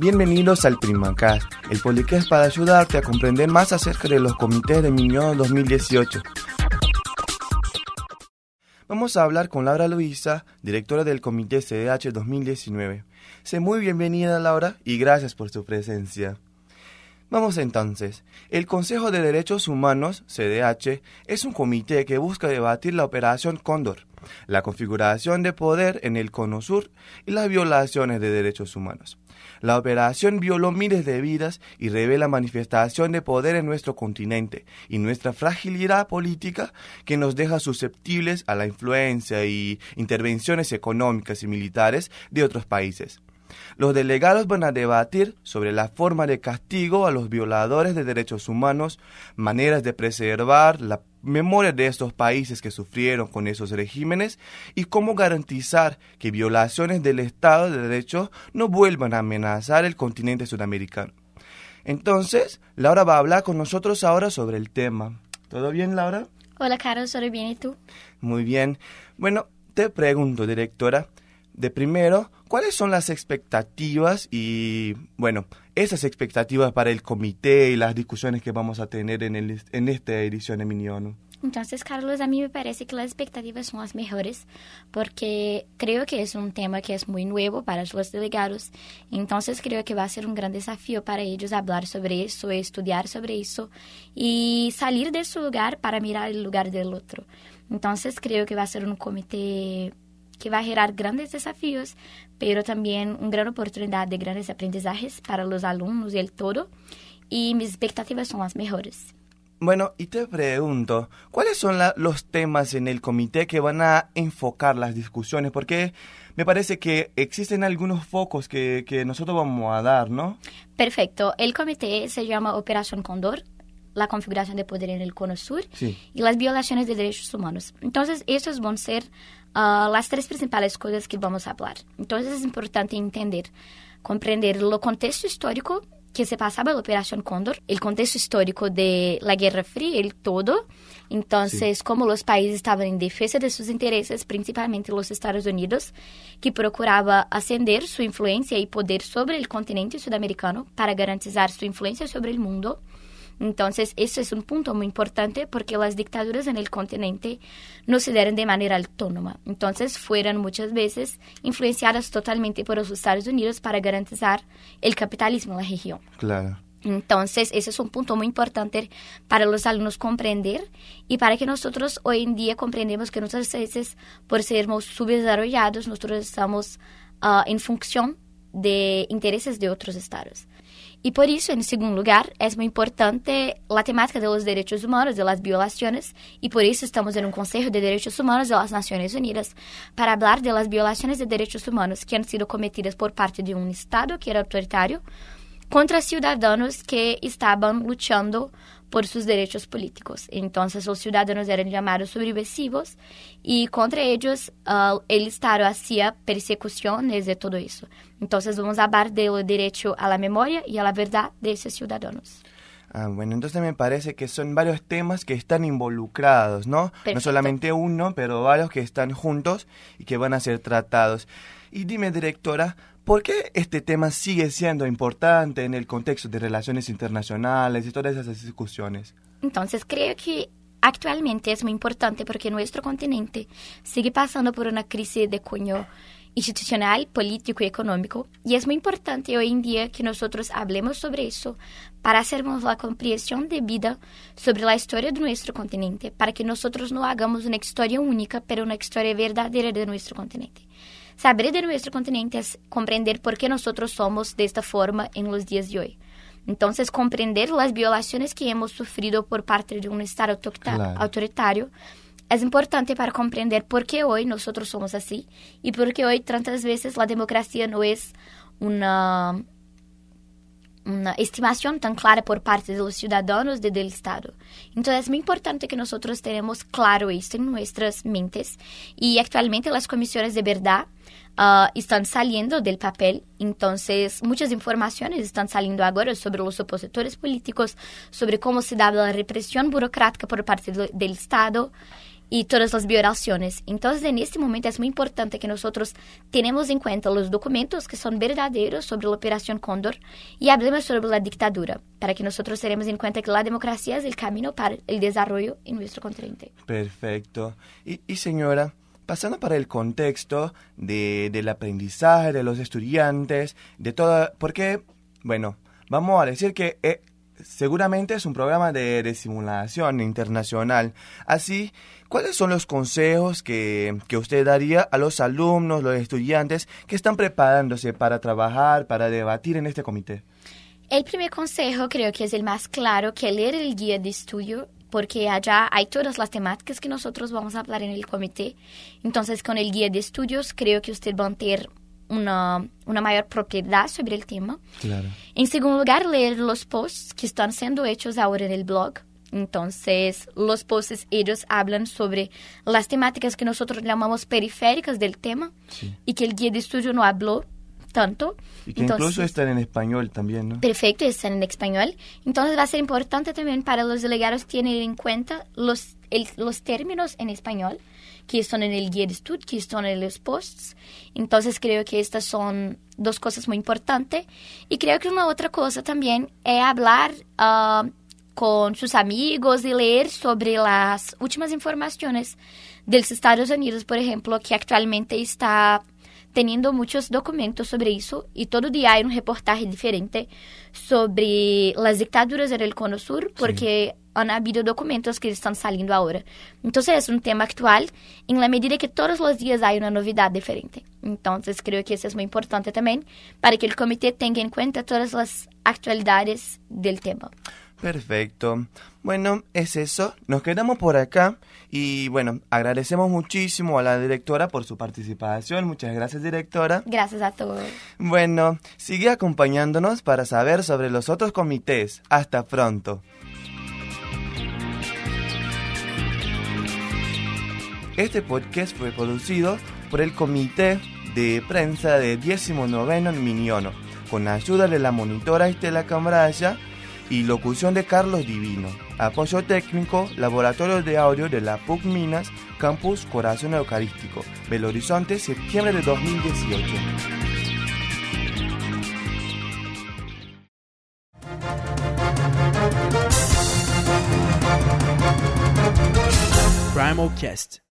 Bienvenidos al Primacast, el podcast para ayudarte a comprender más acerca de los comités de Minion 2018. Vamos a hablar con Laura Luisa, directora del Comité CDH 2019. Sé muy bienvenida Laura y gracias por su presencia. Vamos entonces. El Consejo de Derechos Humanos, CDH, es un comité que busca debatir la operación Cóndor, la configuración de poder en el Cono Sur y las violaciones de derechos humanos. La operación violó miles de vidas y revela manifestación de poder en nuestro continente y nuestra fragilidad política que nos deja susceptibles a la influencia y intervenciones económicas y militares de otros países. Los delegados van a debatir sobre la forma de castigo a los violadores de derechos humanos, maneras de preservar la memoria de estos países que sufrieron con esos regímenes y cómo garantizar que violaciones del Estado de Derecho no vuelvan a amenazar el continente sudamericano. Entonces, Laura va a hablar con nosotros ahora sobre el tema. ¿Todo bien, Laura? Hola, Carlos, ¿todo bien y tú? Muy bien. Bueno, te pregunto, directora, de primero, ¿cuáles son las expectativas y, bueno, esas expectativas para el comité y las discusiones que vamos a tener en, el, en esta edición de Miniono? Entonces, Carlos, a mí me parece que las expectativas son las mejores porque creo que es un tema que es muy nuevo para los delegados. Entonces, creo que va a ser un gran desafío para ellos hablar sobre eso, estudiar sobre eso y salir de su lugar para mirar el lugar del otro. Entonces, creo que va a ser un comité que va a generar grandes desafíos, pero también una gran oportunidad de grandes aprendizajes para los alumnos y el todo. Y mis expectativas son las mejores. Bueno, y te pregunto, ¿cuáles son los temas en el comité que van a enfocar las discusiones? Porque me parece que existen algunos focos que, que nosotros vamos a dar, ¿no? Perfecto. El comité se llama Operación Condor, la configuración de poder en el Cono Sur y las violaciones de derechos humanos. Entonces, estos van a ser uh, las tres principales cosas que vamos a hablar. Entonces, es importante entender, comprender el contexto histórico que se pasaba la Operación Cóndor, el contexto histórico de la Guerra Fría, el todo. Entonces, sí. como los países estaban en defensa de sus intereses, principalmente los Estados Unidos, que procuraba ascender su influencia y poder sobre el continente sudamericano para garantizar su influencia sobre el mundo. Entonces, eso es un punto muy importante porque las dictaduras en el continente no se dieron de manera autónoma. Entonces, fueron muchas veces influenciadas totalmente por los Estados Unidos para garantizar el capitalismo en la región. Claro. Entonces, ese es un punto muy importante para los alumnos comprender y para que nosotros hoy en día comprendemos que muchas veces, por sermos subdesarrollados, nosotros estamos uh, en función de intereses de otros estados. Y por eso, en segundo lugar, es muy importante la temática de los derechos humanos, de las y por eso estamos en un Consejo de Derechos Humanos de las Naciones Unidas para hablar de las violaciones de derechos humanos que han sido cometidas por parte de un Estado que era autoritario contra ciudadanos que estaban luchando por sus derechos políticos. Entonces, los ciudadanos eran llamados subversivos y contra ellos uh, el Estado hacía persecuciones de todo eso. Entonces, vamos a hablar del derecho a la memoria y a la verdad de esos ciudadanos. Ah, bueno, entonces me parece que son varios temas que están involucrados, ¿no? Perfecto. No solamente uno, pero varios que están juntos y que van a ser tratados. Y dime, directora, ¿por qué este tema sigue siendo importante en el contexto de relaciones internacionales y todas esas discusiones? Entonces, creo que actualmente es muy importante porque nuestro continente sigue pasando por una crisis de cuño institucional, político y económico. Y es muy importante hoy en día que nosotros hablemos sobre eso para hacernos la comprensión debida sobre la historia de nuestro continente, para que nosotros no hagamos una historia única, pero una historia verdadera de nuestro continente. Saber de nuestro continente es comprender por qué nosotros somos de esta forma en los días de hoy. Entonces, comprender las violaciones que hemos sufrido por parte de un Estado Claro. autoritario es importante para comprender por qué hoy nosotros somos así y por qué hoy tantas veces la democracia no es una, una estimación tan clara por parte de los ciudadanos de, del Estado. Entonces es muy importante que nosotros tenemos claro esto en nuestras mentes y actualmente las comisiones de verdad uh, están saliendo del papel, entonces muchas informaciones están saliendo ahora sobre los opositores políticos, sobre cómo se daba la represión burocrática por parte do, del Estado y todas las violaciones. Entonces, en este momento es muy importante que nosotros tenemos en cuenta los documentos que son verdaderos sobre la Operación Cóndor y hablemos sobre la dictadura, para que nosotros tenemos en cuenta que la democracia es el camino para el desarrollo en nuestro continente. Perfecto. Y, y señora, pasando para el contexto de, del aprendizaje de los estudiantes, de toda... Porque, bueno, vamos a decir que... Seguramente es un programa de, de, simulación internacional. Así, ¿cuáles son los consejos que, que, usted daría a los alumnos, los estudiantes que están preparándose para trabajar, para debatir en este comité? El primer consejo creo que es el más claro, que leer el guía de estudio porque allá hay todas las temáticas que nosotros vamos a hablar en el comité. Entonces, con el guía de estudios, creo que usted va a tener una, una mayor propiedad sobre el tema. Claro. En segundo lugar, leer los posts que están siendo hechos ahora en el blog. Entonces, los posts ellos hablan sobre las temáticas que nosotros llamamos periféricas del tema Sí. y que el guía de estudio no habló tanto. Y que Entonces- incluso están en español también, ¿no? Perfecto, están en español. Entonces va a ser importante también para los delegados tener en cuenta los, el- los términos en español que están en el guía de estudio, que están en los posts. Entonces creo que estas son dos cosas muy importantes. Y creo que una otra cosa también es hablar ah, con sus amigos y leer sobre las últimas informaciones de los Estados Unidos, por ejemplo, que actualmente está teniendo muchos documentos sobre eso y todo día hay un reportaje diferente sobre las dictaduras en el Cono Sur porque han habido documentos que están saliendo ahora. Entonces es un tema actual en la medida que todos los días hay una novedad diferente. Entonces creo que eso es muy importante también para que el comité tenga en cuenta todas las actualidades del tema. Perfecto. Bueno, es eso. Nos quedamos por acá y bueno, agradecemos muchísimo a la directora por su participación. Muchas gracias, directora. Gracias a todos. Bueno, sigue acompañándonos para saber sobre los otros comités. Hasta pronto. Este podcast fue producido por el Comité de Prensa de 19 Miniono, con ayuda de la monitora Estela Cambraya y locución de Carlos Divino. Apoyo técnico, Laboratorio de Audio de la PUC Minas, Campus Corazón Eucarístico, Belo Horizonte, septiembre de 2018. Primal Cast.